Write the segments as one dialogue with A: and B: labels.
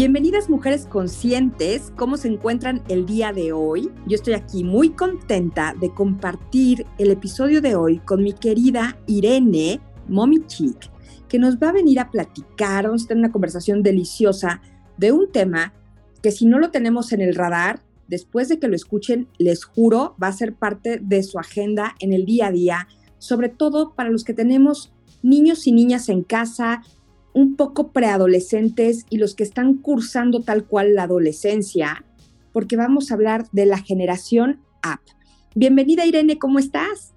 A: Bienvenidas mujeres conscientes, ¿cómo se encuentran el día de hoy? Yo estoy aquí muy contenta de compartir el episodio de hoy con mi querida Irene Mommy Chic, que nos va a venir a platicar, vamos a tener una conversación deliciosa de un tema que si no lo tenemos en el radar, después de que lo escuchen, les juro, va a ser parte de su agenda en el día a día, sobre todo para los que tenemos niños y niñas en casa, un poco preadolescentes y los que están cursando tal cual la adolescencia, porque vamos a hablar de la generación App. Bienvenida Irene, ¿cómo estás?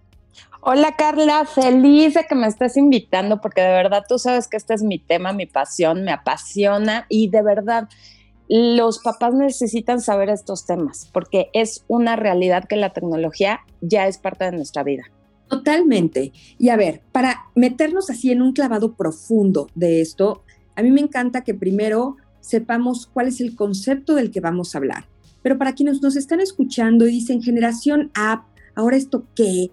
B: Hola Carla, feliz de que me estés invitando porque de verdad tú sabes que este es mi tema, mi pasión, me apasiona y de verdad los papás necesitan saber estos temas porque es una realidad que la tecnología ya es parte de nuestra vida.
A: Totalmente. Y a ver, para meternos así en un clavado profundo de esto, a mí me encanta que primero sepamos cuál es el concepto del que vamos a hablar. Pero para quienes nos están escuchando y dicen generación app, ahora esto qué,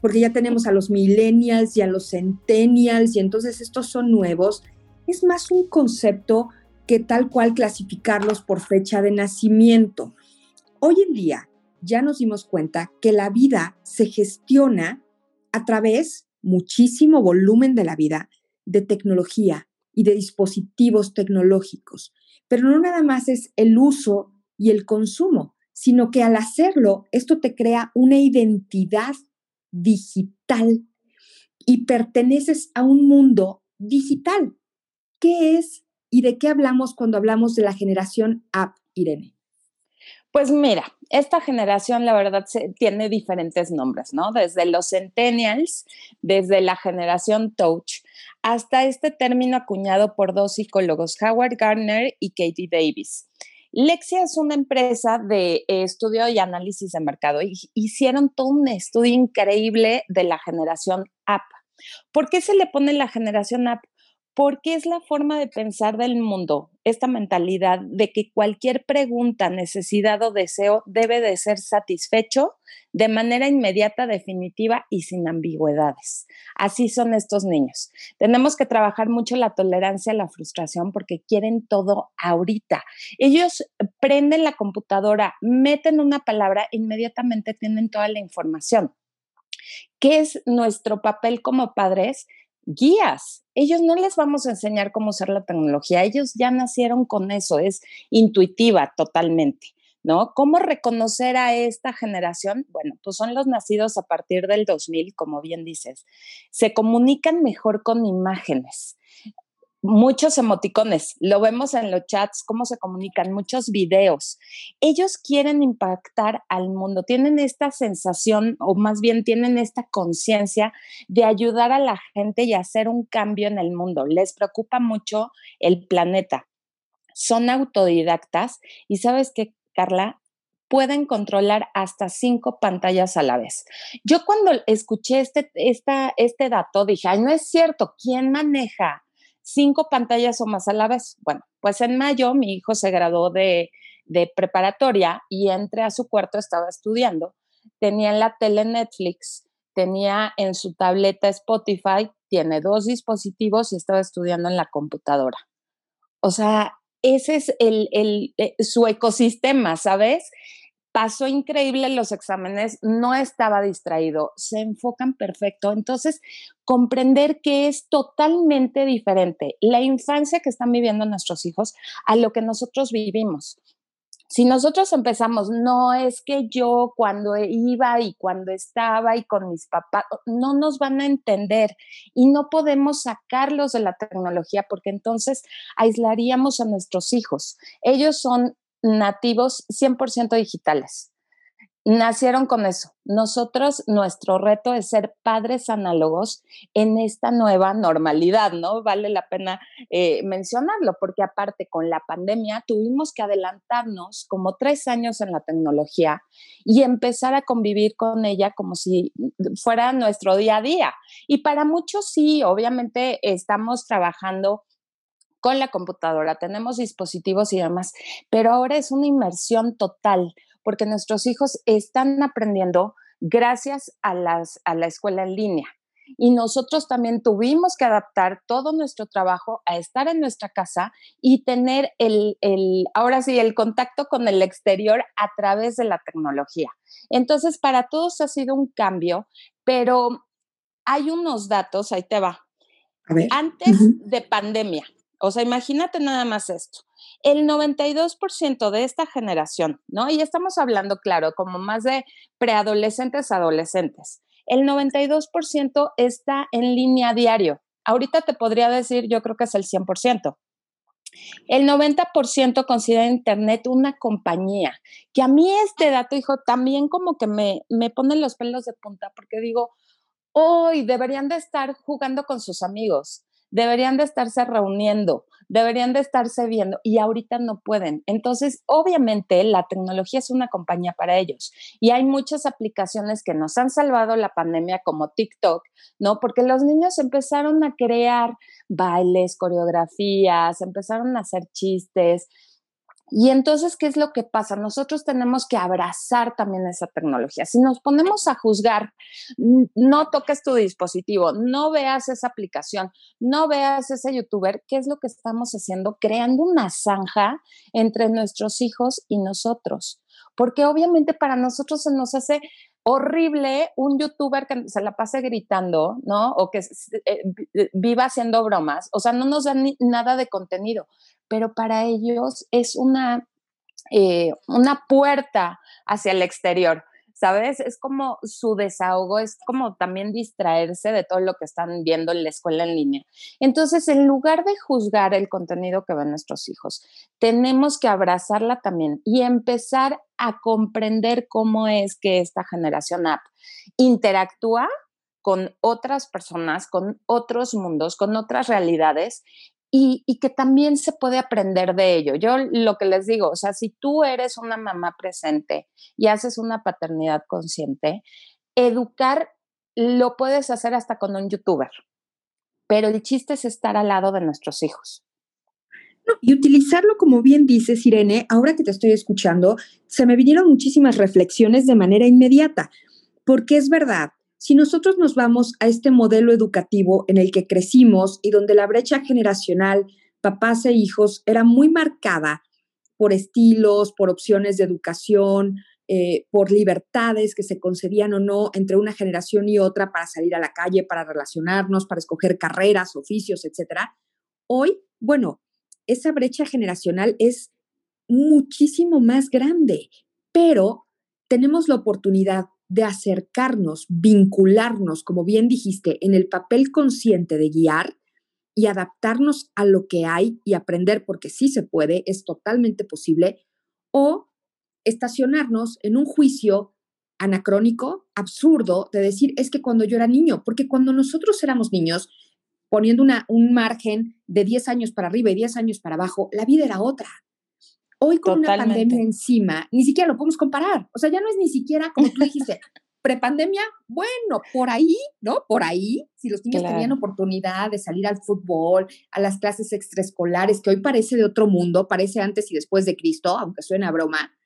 A: porque ya tenemos a los millennials y a los centennials y entonces estos son nuevos, es más un concepto que tal cual clasificarlos por fecha de nacimiento. Hoy en día ya nos dimos cuenta que la vida se gestiona a través, muchísimo volumen de la vida, de tecnología y de dispositivos tecnológicos. Pero no nada más es el uso y el consumo, sino que al hacerlo, esto te crea una identidad digital y perteneces a un mundo digital. ¿Qué es y de qué hablamos cuando hablamos de la generación app, Irene?
B: Pues mira, esta generación la verdad tiene diferentes nombres, ¿no? Desde los centennials, desde la generación touch, hasta este término acuñado por dos psicólogos, Howard Gardner y Katie Davis. Lexia es una empresa de estudio y análisis de mercado. Hicieron todo un estudio increíble de la generación app. ¿Por qué se le pone la generación app? Porque es la forma de pensar del mundo, esta mentalidad de que cualquier pregunta, necesidad o deseo debe de ser satisfecho de manera inmediata, definitiva y sin ambigüedades. Así son estos niños. Tenemos que trabajar mucho la tolerancia a la frustración porque quieren todo ahorita. Ellos prenden la computadora, meten una palabra, inmediatamente tienen toda la información. ¿Qué es nuestro papel como padres? Guías. Ellos no les vamos a enseñar cómo usar la tecnología, ellos ya nacieron con eso, es intuitiva totalmente. ¿No? ¿Cómo reconocer a esta generación? Bueno, pues son los nacidos a partir del 2000, como bien dices. Se comunican mejor con imágenes muchos emoticones, lo vemos en los chats, cómo se comunican, muchos videos. Ellos quieren impactar al mundo, tienen esta sensación o más bien tienen esta conciencia de ayudar a la gente y hacer un cambio en el mundo. Les preocupa mucho el planeta. Son autodidactas y sabes que, Carla, pueden controlar hasta cinco pantallas a la vez. Yo cuando escuché este, esta, este dato dije, ay, no es cierto, ¿quién maneja cinco pantallas o más a la vez. Bueno, pues en mayo mi hijo se graduó de, preparatoria y entré a su cuarto, estaba estudiando. Tenía en la tele Netflix, tenía en su tableta Spotify, tiene dos dispositivos y estaba estudiando en la computadora. O sea, ese es el, el, eh, su ecosistema, ¿sabes? pasó increíble los exámenes, no estaba distraído, se enfocan perfecto. Entonces, comprender que es totalmente diferente la infancia que están viviendo nuestros hijos a lo que nosotros vivimos. Si nosotros empezamos, no es que yo cuando iba y cuando estaba y con mis papás, no nos van a entender y no podemos sacarlos de la tecnología porque entonces aislaríamos a nuestros hijos. Ellos son nativos 100% digitales. Nacieron con eso. Nosotros, nuestro reto es ser padres análogos en esta nueva normalidad, ¿no? Vale la pena eh, mencionarlo, porque aparte con la pandemia tuvimos que adelantarnos como tres años en la tecnología y empezar a convivir con ella como si fuera nuestro día a día. Y para muchos sí, obviamente estamos trabajando con la computadora, tenemos dispositivos y demás, pero ahora es una inmersión total porque nuestros hijos están aprendiendo gracias a, las, a la escuela en línea. Y nosotros también tuvimos que adaptar todo nuestro trabajo a estar en nuestra casa y tener el, el, ahora sí, el contacto con el exterior a través de la tecnología. Entonces, para todos ha sido un cambio, pero hay unos datos, ahí te va. Antes de pandemia, o sea, imagínate nada más esto. El 92% de esta generación, ¿no? Y estamos hablando, claro, como más de preadolescentes, adolescentes. El 92% está en línea diario. Ahorita te podría decir, yo creo que es el 100%. El 90% considera Internet una compañía, que a mí este dato, hijo, también como que me, me pone los pelos de punta, porque digo, hoy deberían de estar jugando con sus amigos, deberían de estarse reuniendo, deberían de estarse viendo y ahorita no pueden. Entonces, obviamente, la tecnología es una compañía para ellos y hay muchas aplicaciones que nos han salvado la pandemia como TikTok, ¿no? Porque los niños empezaron a crear bailes, coreografías, empezaron a hacer chistes, y entonces, ¿qué es lo que pasa? Nosotros tenemos que abrazar también esa tecnología. Si nos ponemos a juzgar, no toques tu dispositivo, no veas esa aplicación, no veas ese youtuber, ¿qué es lo que estamos haciendo? Creando una zanja entre nuestros hijos y nosotros. Porque obviamente para nosotros se nos hace horrible un youtuber que se la pase gritando, ¿no? O que eh, viva haciendo bromas. O sea, no nos da nada de contenido pero para ellos es una, eh, una puerta hacia el exterior. ¿Sabes? Es como su desahogo, es como también distraerse de todo lo que están viendo en la escuela en línea. Entonces, en lugar de juzgar el contenido que ven nuestros hijos, tenemos que abrazarla también y empezar a comprender cómo es que esta generación app interactúa con otras personas, con otros mundos, con otras realidades y, que también se puede aprender de ello. Yo lo que les digo, o sea, si tú eres una mamá presente y haces una paternidad consciente, educar lo puedes hacer hasta con un youtuber, pero el chiste es estar al lado de nuestros hijos.
A: y utilizarlo, como bien dices, Irene, ahora que te estoy escuchando, se me vinieron muchísimas reflexiones de manera inmediata, porque es verdad, si nosotros nos vamos a este modelo educativo en el que crecimos y donde la brecha generacional, papás e hijos, era muy marcada por estilos, por opciones de educación, eh, por libertades que se concedían o no entre una generación y otra para salir a la calle, para relacionarnos, para escoger carreras, oficios, etc. Hoy, bueno, esa brecha generacional es muchísimo más grande, pero tenemos la oportunidad de acercarnos, vincularnos, como bien dijiste, en el papel consciente de guiar y adaptarnos a lo que hay y aprender, porque sí se puede, es totalmente posible, o estacionarnos en un juicio anacrónico, absurdo, de decir, es que cuando yo era niño, porque cuando nosotros éramos niños, poniendo una, un margen de 10 años para arriba y 10 años para abajo, la vida era otra. Hoy con una pandemia encima, ni siquiera lo podemos comparar. O sea, ya no es ni siquiera como tú dijiste, prepandemia, bueno, por ahí, ¿no? Por ahí, si los niños tenían oportunidad de salir al fútbol, a las clases extraescolares, que hoy parece de otro mundo, parece antes y después de Cristo, aunque suena a broma,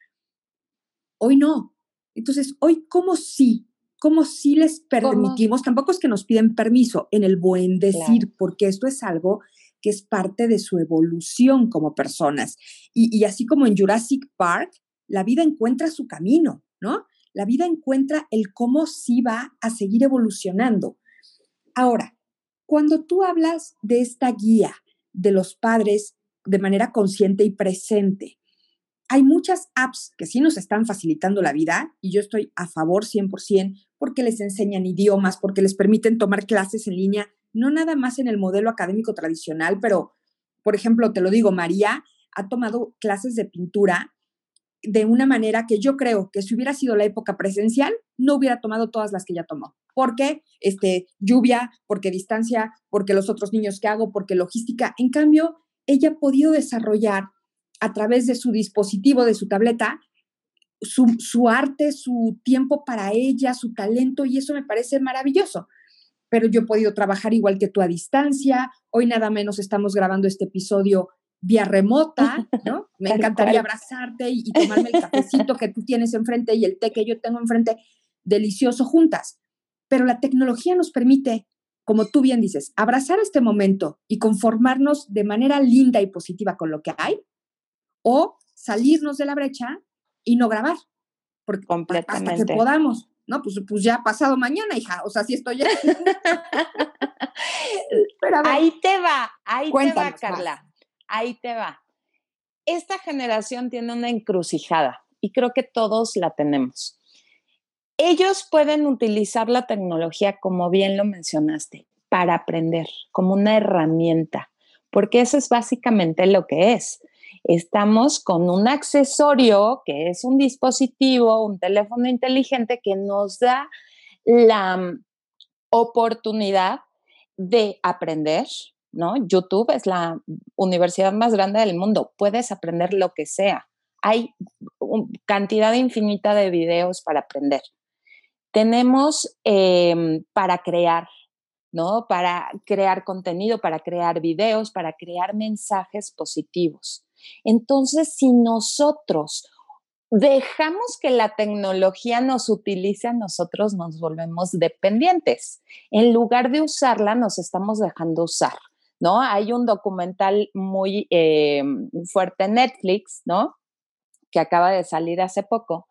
A: hoy no. Entonces, hoy, ¿cómo sí? ¿Cómo sí les permitimos? Tampoco es que nos piden permiso en el buen decir, porque esto es algo que es parte de su evolución como personas. Y, así como en Jurassic Park, la vida encuentra su camino, ¿no? La vida encuentra el cómo sí va a seguir evolucionando. Ahora, cuando tú hablas de esta guía de los padres de manera consciente y presente, hay muchas apps que sí nos están facilitando la vida y yo estoy a favor 100% porque les enseñan idiomas, porque les permiten tomar clases en línea no nada más en el modelo académico tradicional, pero, por ejemplo, te lo digo, María ha tomado clases de pintura de una manera que yo creo que si hubiera sido la época presencial, no hubiera tomado todas las que ya tomó. ¿Por qué? Este, lluvia, porque distancia, porque los otros niños que hago, porque logística. En cambio, ella ha podido desarrollar a través de su dispositivo, de su tableta, su, su arte, su tiempo para ella, su talento, y eso me parece maravilloso pero yo he podido trabajar igual que tú a distancia. Hoy nada menos estamos grabando este episodio vía remota, ¿no? Me encantaría abrazarte y, tomarme el cafecito que tú tienes enfrente y el té que yo tengo enfrente, delicioso juntas. Pero la tecnología nos permite, como tú bien dices, abrazar este momento y conformarnos de manera linda y positiva con lo que hay, o salirnos de la brecha y no grabar, porque hasta que podamos. No, pues, pues ya pasado mañana, hija. O sea, si estoy ya.
B: ahí te va, ahí te va, Carla ahí te va. Esta generación tiene una encrucijada y creo que todos la tenemos. Ellos pueden utilizar la tecnología, como bien lo mencionaste, para aprender, como una herramienta, porque eso es básicamente lo que es. Estamos con un accesorio que es un dispositivo, un teléfono inteligente que nos da la mm, oportunidad de aprender, ¿no? YouTube es la universidad más grande del mundo, puedes aprender lo que sea. Hay cantidad infinita de videos para aprender. Tenemos em, para crear, ¿no? Para crear contenido, para crear videos, para crear mensajes positivos. Entonces, si nosotros dejamos que la tecnología nos utilice nosotros, nos volvemos dependientes. En lugar de usarla, nos estamos dejando usar. ¿no? Hay un documental muy eh, fuerte en Netflix, ¿no? Que acaba de salir hace poco,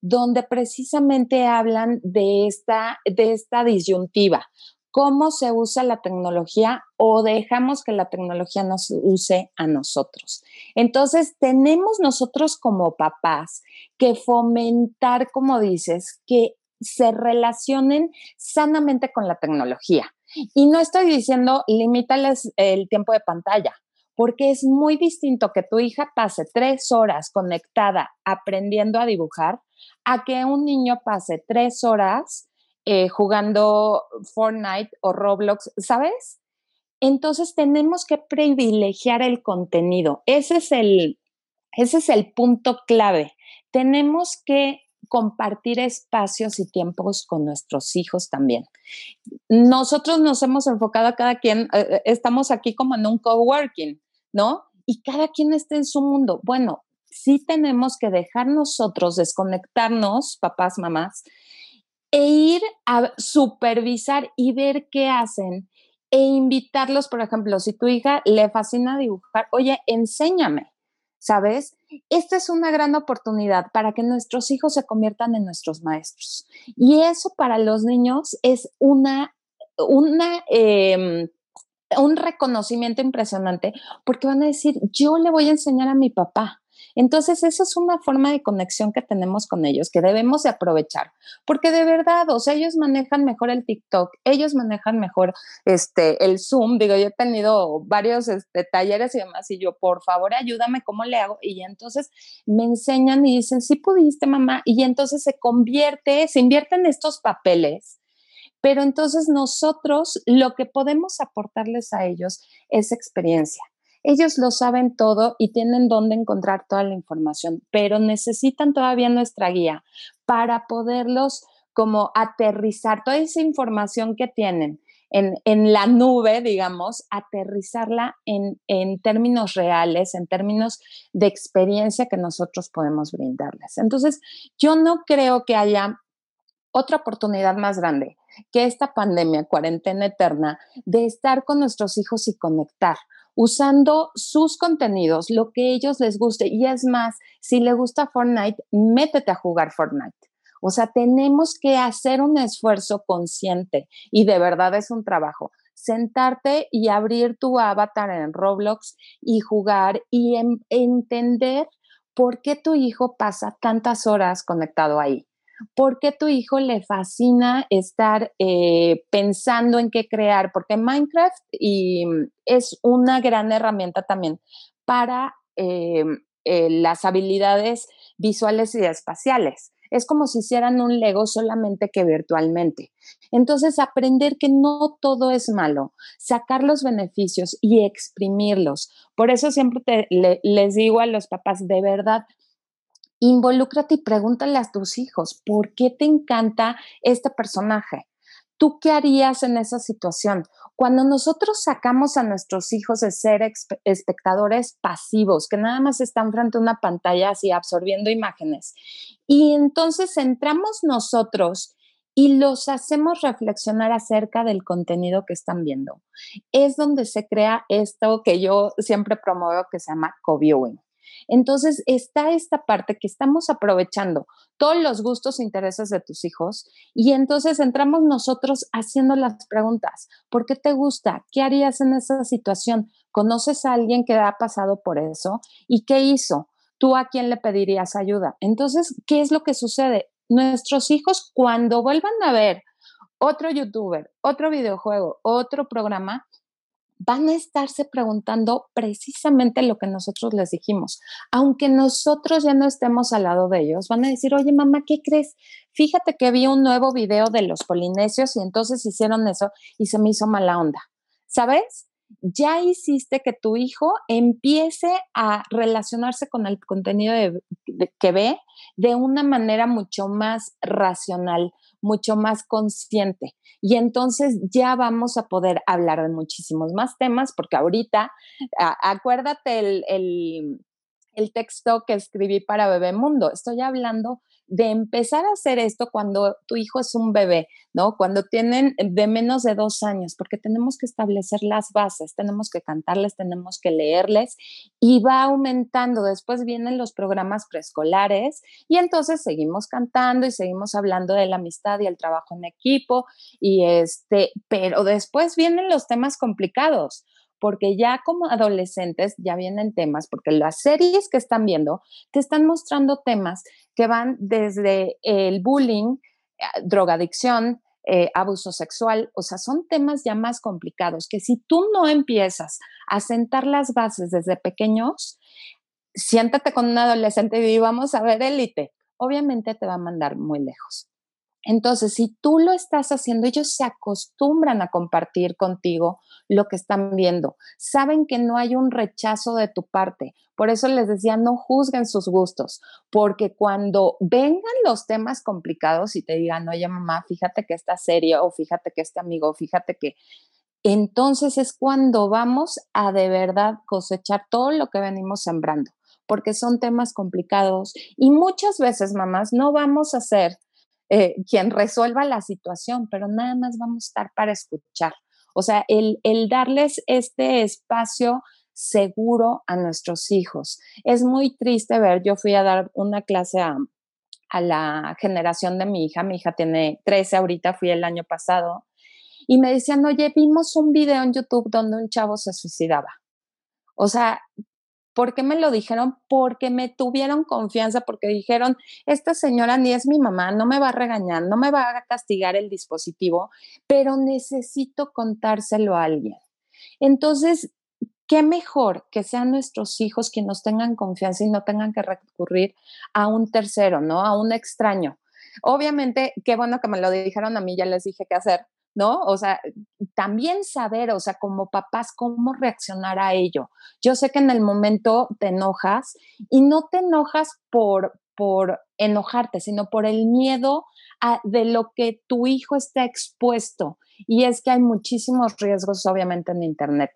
B: donde precisamente hablan de esta, de esta disyuntiva. ¿Cómo se usa la tecnología o dejamos que la tecnología nos use a nosotros? Entonces, tenemos nosotros como papás que fomentar, como dices, que se relacionen sanamente con la tecnología. Y no estoy diciendo limítales el tiempo de pantalla, porque es muy distinto que tu hija pase tres horas conectada aprendiendo a dibujar a que un niño pase tres horas eh, jugando Fortnite o Roblox, ¿sabes? Entonces tenemos que privilegiar el contenido. Ese es el, ese es el punto clave. Tenemos que compartir espacios y tiempos con nuestros hijos también. Nosotros nos hemos enfocado a cada quien, eh, estamos aquí como en un coworking, ¿no? Y cada quien está en su mundo. Bueno, sí tenemos que dejar nosotros desconectarnos, papás, mamás, e ir a supervisar y ver qué hacen e invitarlos, por ejemplo, si tu hija le fascina dibujar, oye, enséñame, ¿sabes? Esta es una gran oportunidad para que nuestros hijos se conviertan en nuestros maestros. Y eso para los niños es una, una, em, un reconocimiento impresionante porque van a decir, yo le voy a enseñar a mi papá, entonces, esa es una forma de conexión que tenemos con ellos que debemos de aprovechar, porque de verdad, o sea, ellos manejan mejor el TikTok, ellos manejan mejor este el Zoom, digo, yo he tenido varios este, talleres y demás y yo, por favor, ayúdame, ¿cómo le hago? Y entonces me enseñan y dicen, sí pudiste, mamá, y entonces se convierte, se invierte en estos papeles pero entonces nosotros lo que podemos aportarles a ellos es experiencia. Ellos lo saben todo y tienen dónde encontrar toda la información, pero necesitan todavía nuestra guía para poderlos como aterrizar toda esa información que tienen en, la nube, digamos, aterrizarla en, en, términos reales, en términos de experiencia que nosotros podemos brindarles. Entonces, yo no creo que haya otra oportunidad más grande que esta pandemia, cuarentena eterna, de estar con nuestros hijos y conectar usando sus contenidos, lo que ellos les guste. Y es más, si le gusta Fortnite, métete a jugar Fortnite. O sea, tenemos que hacer un esfuerzo consciente y de verdad es un trabajo. Sentarte y abrir tu avatar en Roblox y jugar y entender por qué tu hijo pasa tantas horas conectado ahí. ¿Por qué tu hijo le fascina estar eh, pensando en qué crear? Porque Minecraft y, mm, es una gran herramienta también para eh, eh, las habilidades visuales y espaciales. Es como si hicieran un Lego solamente que virtualmente. Entonces, aprender que no todo es malo, sacar los beneficios y exprimirlos. Por eso siempre les digo a los papás, de verdad, involúcrate y pregúntale a tus hijos, ¿por qué te encanta este personaje? ¿Tú qué harías en esa situación? Cuando nosotros sacamos a nuestros hijos de ser espectadores pasivos, que nada más están frente a una pantalla así absorbiendo imágenes, y entonces entramos nosotros y los hacemos reflexionar acerca del contenido que están viendo, es donde se crea esto que yo siempre promuevo que se llama co-viewing. Entonces está esta parte que estamos aprovechando todos los gustos e intereses de tus hijos y entonces entramos nosotros haciendo las preguntas. ¿Por qué te gusta? ¿Qué harías en esa situación? ¿Conoces a alguien que ha pasado por eso? ¿Y qué hizo? ¿Tú a quién le pedirías ayuda? Entonces, ¿qué es lo que sucede? Nuestros hijos cuando vuelvan a ver otro youtuber, otro videojuego, otro programa, van a estarse preguntando precisamente lo que nosotros les dijimos. Aunque nosotros ya no estemos al lado de ellos, van a decir, oye mamá, ¿qué crees? Fíjate que vi un nuevo video de los polinesios y entonces hicieron eso y se me hizo mala onda. ¿Sabes? Ya hiciste que tu hijo empiece a relacionarse con el contenido que ve de una manera mucho más racional, mucho más consciente. Y entonces ya vamos a poder hablar de muchísimos más temas, porque ahorita, acuérdate el, el, el texto que escribí para Bebemundo, estoy hablando de empezar a hacer esto cuando tu hijo es un bebé, ¿no? Cuando tienen de menos de dos años, porque tenemos que establecer las bases, tenemos que cantarles, tenemos que leerles y va aumentando. Después vienen los programas preescolares y entonces seguimos cantando y seguimos hablando de la amistad y el trabajo en equipo y este, pero después vienen los temas complicados porque ya como adolescentes ya vienen temas, porque las series que están viendo te están mostrando temas que van desde el bullying, eh, drogadicción, eh, abuso sexual, o sea, son temas ya más complicados que si tú no empiezas a sentar las bases desde pequeños, siéntate con un adolescente y vamos a ver élite, obviamente te va a mandar muy lejos. Entonces, si tú lo estás haciendo, ellos se acostumbran a compartir contigo lo que están viendo. Saben que no hay un rechazo de tu parte. Por eso les decía, no juzguen sus gustos, porque cuando vengan los temas complicados y te digan, oye mamá, fíjate que está serio, o fíjate que este amigo, fíjate que... Entonces es cuando vamos a de verdad cosechar todo lo que venimos sembrando, porque son temas complicados y muchas veces, mamás, no vamos a ser eh, quien resuelva la situación, pero nada más vamos a estar para escuchar. O sea, el, darles este espacio seguro a nuestros hijos. Es muy triste ver, yo fui a dar una clase a, a la generación de mi hija, mi hija tiene 13 ahorita, fui el año pasado, y me decían, oye, vimos un video en YouTube donde un chavo se suicidaba. O sea, ¿Por qué me lo dijeron? Porque me tuvieron confianza, porque dijeron, esta señora ni es mi mamá, no me va a regañar, no me va a castigar el dispositivo, pero necesito contárselo a alguien. Entonces, qué mejor que sean nuestros hijos quienes nos tengan confianza y no tengan que recurrir a un tercero, ¿no? A un extraño. Obviamente, qué bueno que me lo dijeron a mí, ya les dije qué hacer, ¿no? O sea, también saber, o sea, como papás, cómo reaccionar a ello. Yo sé que en el momento te enojas y no te enojas por, por enojarte, sino por el miedo a, de lo que tu hijo está expuesto. Y es que hay muchísimos riesgos, obviamente, en Internet.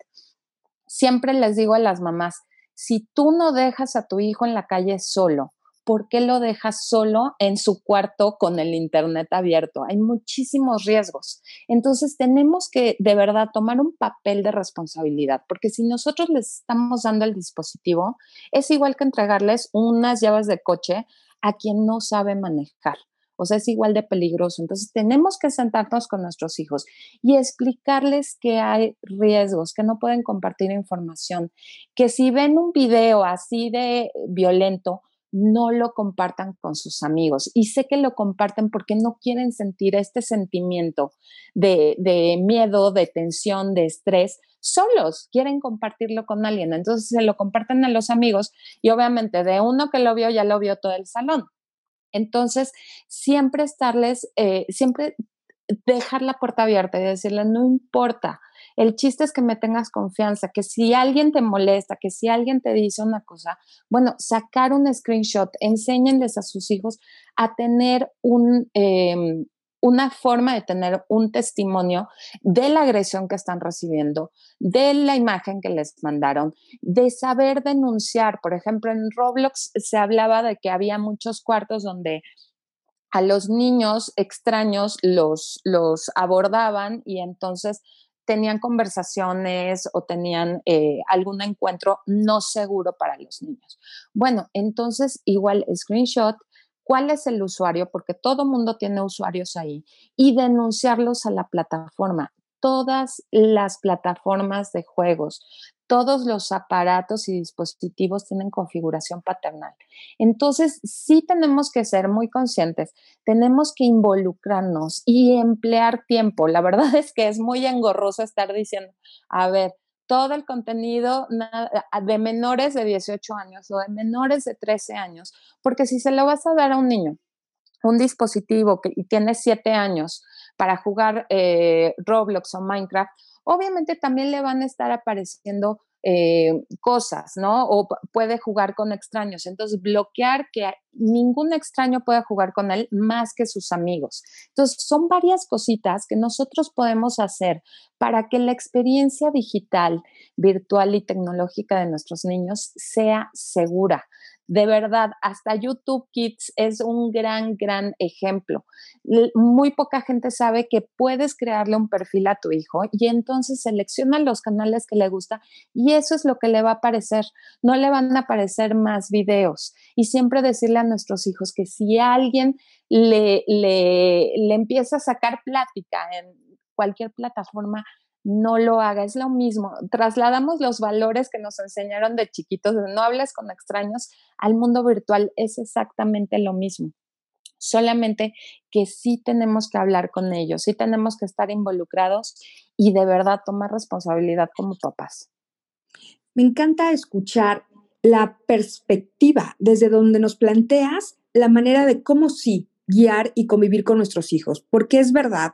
B: Siempre les digo a las mamás, si tú no dejas a tu hijo en la calle solo, ¿por qué lo dejas solo en su cuarto con el Internet abierto? Hay muchísimos riesgos. Entonces tenemos que de verdad tomar un papel de responsabilidad, porque si nosotros les estamos dando el dispositivo, es igual que entregarles unas llaves de coche a quien no sabe manejar. O sea, es igual de peligroso. Entonces, tenemos que sentarnos con nuestros hijos y explicarles que hay riesgos, que no pueden compartir información, que si ven un video así de violento, no lo compartan con sus amigos. Y sé que lo comparten porque no quieren sentir este sentimiento de, miedo, de tensión, de estrés, solos, quieren compartirlo con alguien. Entonces se lo comparten a los amigos y obviamente de uno que lo vio ya lo vio todo el salón. Entonces, siempre estarles, eh, siempre dejar la puerta abierta y decirle, no importa, el chiste es que me tengas confianza, que si alguien te molesta, que si alguien te dice una cosa, bueno, sacar un screenshot, enséñenles a sus hijos a tener em, una forma de tener un testimonio de la agresión que están recibiendo, de la imagen que les mandaron, de saber denunciar. Por ejemplo, en Roblox se hablaba de que había muchos cuartos donde a los niños extraños los, los abordaban y entonces tenían conversaciones o tenían eh, algún encuentro no seguro para los niños. Bueno, entonces igual screenshot, cuál es el usuario, porque todo mundo tiene usuarios ahí, y denunciarlos a la plataforma. Todas las plataformas de juegos, todos los aparatos y dispositivos tienen configuración paternal. Entonces, sí tenemos que ser muy conscientes, tenemos que involucrarnos y emplear tiempo. La verdad es que es muy engorroso estar diciendo, a ver, todo el contenido de menores de 18 años o de menores de 13 años, porque si se lo vas a dar a un niño, un dispositivo que tiene 7 años para jugar eh, Roblox o Minecraft, obviamente también le van a estar apareciendo eh, cosas, ¿no? O puede jugar con extraños. Entonces, bloquear que ningún extraño pueda jugar con él más que sus amigos. Entonces, son varias cositas que nosotros podemos hacer para que la experiencia digital, virtual y tecnológica de nuestros niños sea segura de verdad, hasta YouTube Kids es un gran, gran ejemplo. Muy poca gente sabe que puedes crearle un perfil a tu hijo y entonces selecciona los canales que le gusta y eso es lo que le va a aparecer. No le van a aparecer más videos. Y siempre decirle a nuestros hijos que si alguien le, le, le empieza a sacar plática en cualquier plataforma, no lo haga, es lo mismo. Trasladamos los valores que nos enseñaron de chiquitos, de no hables con extraños, al mundo virtual, es exactamente lo mismo. Solamente que sí tenemos que hablar con ellos, sí tenemos que estar involucrados y de verdad tomar responsabilidad como papás.
A: Me encanta escuchar la perspectiva desde donde nos planteas la manera de cómo sí guiar y convivir con nuestros hijos, porque es verdad,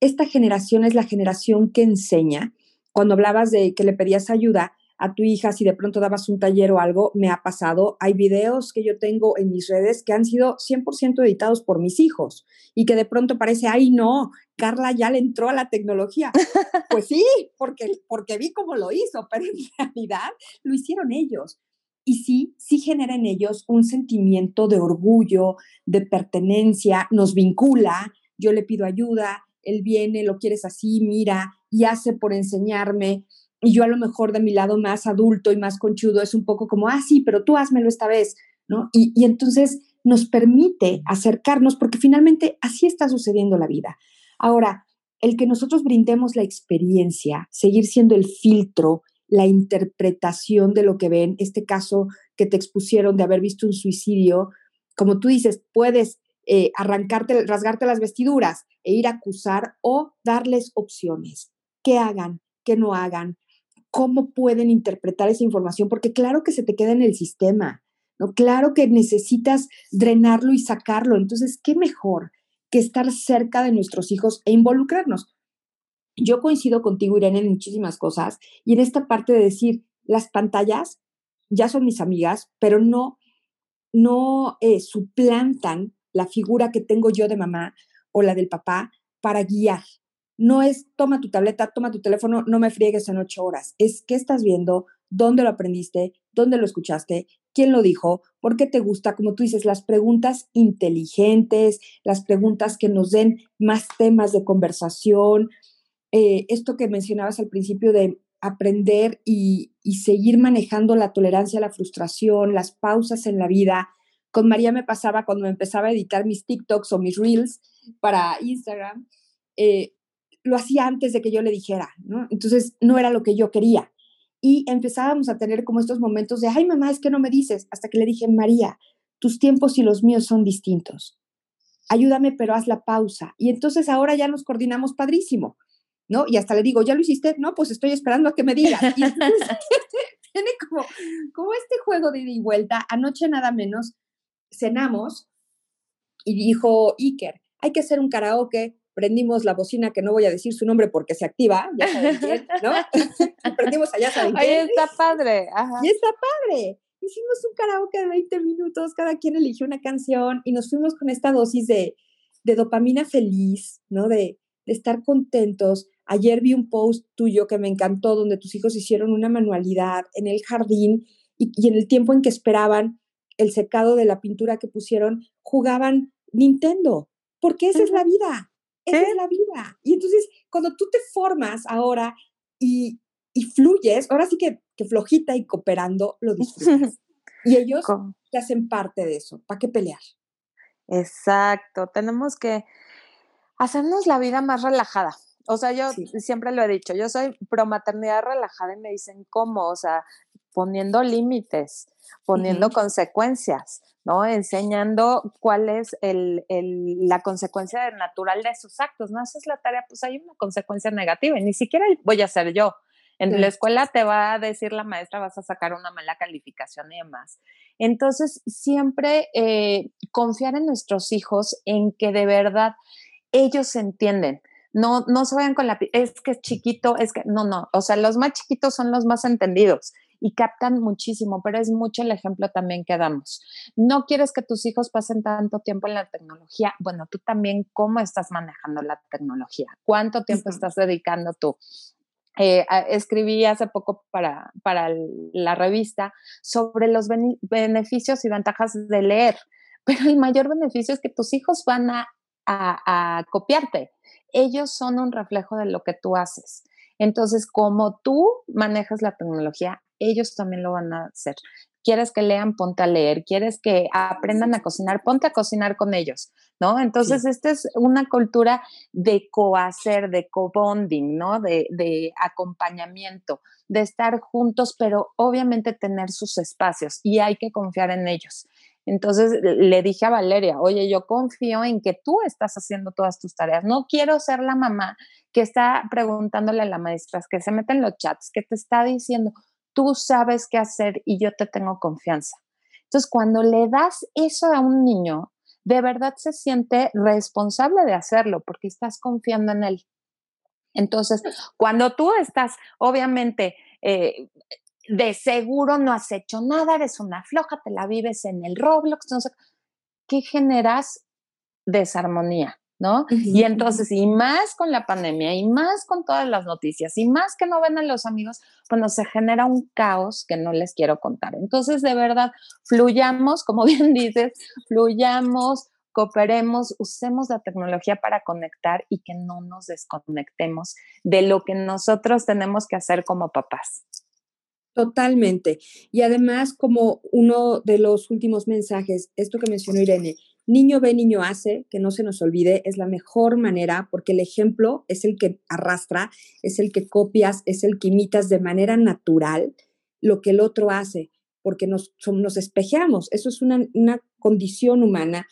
A: esta generación es la generación que enseña. Cuando hablabas de que le pedías ayuda a tu hija, si de pronto dabas un taller o algo, me ha pasado. Hay videos que yo tengo en mis redes que han sido 100% editados por mis hijos y que de pronto parece, ay, no, Carla ya le entró a la tecnología. pues sí, porque, porque vi cómo lo hizo, pero en realidad lo hicieron ellos. Y sí, sí genera en ellos un sentimiento de orgullo, de pertenencia, nos vincula, yo le pido ayuda, él viene, lo quieres así, mira, y hace por enseñarme. Y yo a lo mejor de mi lado más adulto y más conchudo es un poco como, ah, sí, pero tú házmelo esta vez, ¿no? Y, y entonces nos permite acercarnos porque finalmente así está sucediendo la vida. Ahora, el que nosotros brindemos la experiencia, seguir siendo el filtro, la interpretación de lo que ven, este caso que te expusieron de haber visto un suicidio, como tú dices, puedes eh, arrancarte, rasgarte las vestiduras e ir a acusar o darles opciones. ¿Qué hagan? ¿Qué no hagan? ¿Cómo pueden interpretar esa información? Porque claro que se te queda en el sistema, ¿no? Claro que necesitas drenarlo y sacarlo. Entonces, ¿qué mejor que estar cerca de nuestros hijos e involucrarnos? Yo coincido contigo, Irene, en muchísimas cosas y en esta parte de decir, las pantallas ya son mis amigas, pero no, no eh, suplantan la figura que tengo yo de mamá o la del papá para guiar. No es toma tu tableta, toma tu teléfono, no me friegues en ocho horas. Es qué estás viendo, dónde lo aprendiste, dónde lo escuchaste, quién lo dijo, por qué te gusta, como tú dices, las preguntas inteligentes, las preguntas que nos den más temas de conversación. Eh, esto que mencionabas al principio de aprender y, y seguir manejando la tolerancia la frustración, las pausas en la vida, con María me pasaba cuando empezaba a editar mis TikToks o mis Reels para Instagram, eh, lo hacía antes de que yo le dijera, ¿no? Entonces no era lo que yo quería. Y empezábamos a tener como estos momentos de, ay mamá, es que no me dices, hasta que le dije, María, tus tiempos y los míos son distintos. Ayúdame, pero haz la pausa. Y entonces ahora ya nos coordinamos padrísimo. ¿no? Y hasta le digo, ¿ya lo hiciste? No, pues estoy esperando a que me digas. Y tiene como, como este juego de ida y vuelta. Anoche nada menos cenamos y dijo Iker, hay que hacer un karaoke. Prendimos la bocina, que no voy a decir su nombre porque se activa, ya saben quién, ¿no? Prendimos allá, saben quién.
B: Ahí está padre.
A: Y está padre. Hicimos un karaoke de 20 minutos, cada quien eligió una canción y nos fuimos con esta dosis de, de dopamina feliz, ¿no? De, de estar contentos. Ayer vi un post tuyo que me encantó, donde tus hijos hicieron una manualidad en el jardín y, y en el tiempo en que esperaban el secado de la pintura que pusieron, jugaban Nintendo, porque esa es la vida, esa es la vida. Y entonces, cuando tú te formas ahora y, y fluyes, ahora sí que, que, flojita y cooperando, lo disfrutas. y ellos te hacen parte de eso. ¿Para qué pelear?
B: Exacto, tenemos que hacernos la vida más relajada. O sea, yo sí. siempre lo he dicho, yo soy pro maternidad relajada y me dicen cómo, o sea, poniendo límites, poniendo uh -huh. consecuencias, ¿no? Enseñando cuál es el, el, la consecuencia natural de sus actos. No haces la tarea, pues hay una consecuencia negativa y ni siquiera voy a ser yo. En sí. la escuela te va a decir la maestra, vas a sacar una mala calificación y demás. Entonces, siempre eh, confiar en nuestros hijos en que de verdad ellos entienden. No, no se vayan con la, es que es chiquito, es que, no, no, o sea, los más chiquitos son los más entendidos y captan muchísimo, pero es mucho el ejemplo también que damos. No quieres que tus hijos pasen tanto tiempo en la tecnología. Bueno, tú también, ¿cómo estás manejando la tecnología? ¿Cuánto tiempo estás dedicando tú? Eh, escribí hace poco para, para la revista sobre los beneficios y ventajas de leer, pero el mayor beneficio es que tus hijos van a, a, a copiarte. Ellos son un reflejo de lo que tú haces. Entonces, como tú manejas la tecnología, ellos también lo van a hacer. Quieres que lean, ponte a leer. Quieres que aprendan a cocinar, ponte a cocinar con ellos, ¿no? Entonces, sí. esta es una cultura de cohacer, de co-bonding, ¿no? De, de acompañamiento, de estar juntos, pero obviamente tener sus espacios y hay que confiar en ellos. Entonces le dije a Valeria, oye, yo confío en que tú estás haciendo todas tus tareas. No quiero ser la mamá que está preguntándole a la maestra, que se mete en los chats, que te está diciendo, tú sabes qué hacer y yo te tengo confianza. Entonces, cuando le das eso a un niño, de verdad se siente responsable de hacerlo porque estás confiando en él. Entonces, cuando tú estás, obviamente, eh, de seguro no has hecho nada, eres una floja, te la vives en el Roblox, no sé, ¿qué generas? Desarmonía. ¿no? Uh -huh. Y entonces, y más con la pandemia, y más con todas las noticias, y más que no ven a los amigos, bueno, se genera un caos que no les quiero contar. Entonces, de verdad, fluyamos, como bien dices, fluyamos, cooperemos, usemos la tecnología para conectar y que no nos desconectemos de lo que nosotros tenemos que hacer como papás.
A: Totalmente. Y además, como uno de los últimos mensajes, esto que mencionó Irene, niño ve, niño hace, que no se nos olvide, es la mejor manera porque el ejemplo es el que arrastra, es el que copias, es el que imitas de manera natural lo que el otro hace, porque nos, nos espejeamos, eso es una, una condición humana.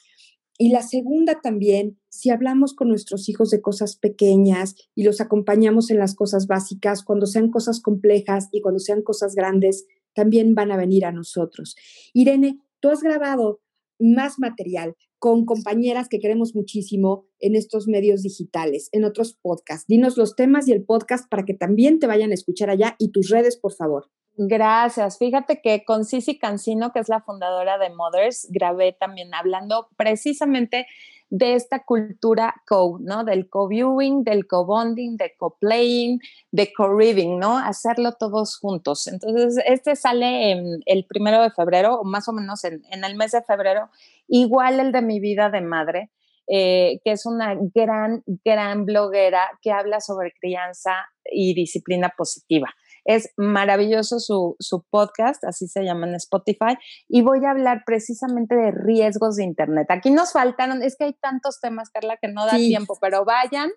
A: Y la segunda también, si hablamos con nuestros hijos de cosas pequeñas y los acompañamos en las cosas básicas, cuando sean cosas complejas y cuando sean cosas grandes, también van a venir a nosotros. Irene, tú has grabado más material con compañeras que queremos muchísimo en estos medios digitales, en otros podcasts. Dinos los temas y el podcast para que también te vayan a escuchar allá y tus redes, por favor.
B: Gracias. Fíjate que con Cici Cancino, que es la fundadora de Mothers, grabé también hablando precisamente de esta cultura co, ¿no? Del co-viewing, del co-bonding, de co-playing, de co-reading, ¿no? Hacerlo todos juntos. Entonces, este sale en el primero de febrero, o más o menos en, el mes de febrero, igual el de mi vida de madre, eh, que es una gran, gran bloguera que habla sobre crianza y disciplina positiva. Es maravilloso su, su, podcast, así se llama en Spotify, y voy a hablar precisamente de riesgos de Internet. Aquí nos faltaron, es que hay tantos temas, Carla, que no da sí. tiempo, pero vayan,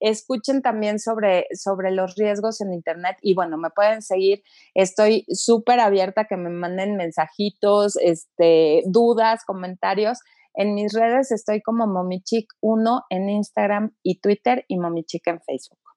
B: escuchen también sobre, sobre los riesgos en Internet y bueno, me pueden seguir, estoy súper abierta a que me manden mensajitos, este, dudas, comentarios. En mis redes estoy como momichic1 en Instagram y Twitter y momichic en Facebook.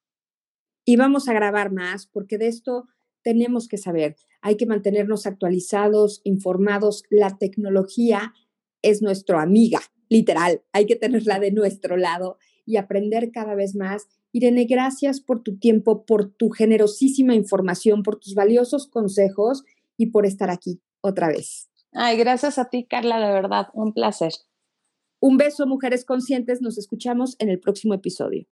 A: Y vamos a grabar más porque de esto tenemos que saber. Hay que mantenernos actualizados, informados. La tecnología es nuestra amiga, literal. Hay que tenerla de nuestro lado y aprender cada vez más. Irene, gracias por tu tiempo, por tu generosísima información, por tus valiosos consejos y por estar aquí otra vez.
B: Ay, gracias a ti, Carla, de verdad, un placer.
A: Un beso, mujeres conscientes. Nos escuchamos en el próximo episodio.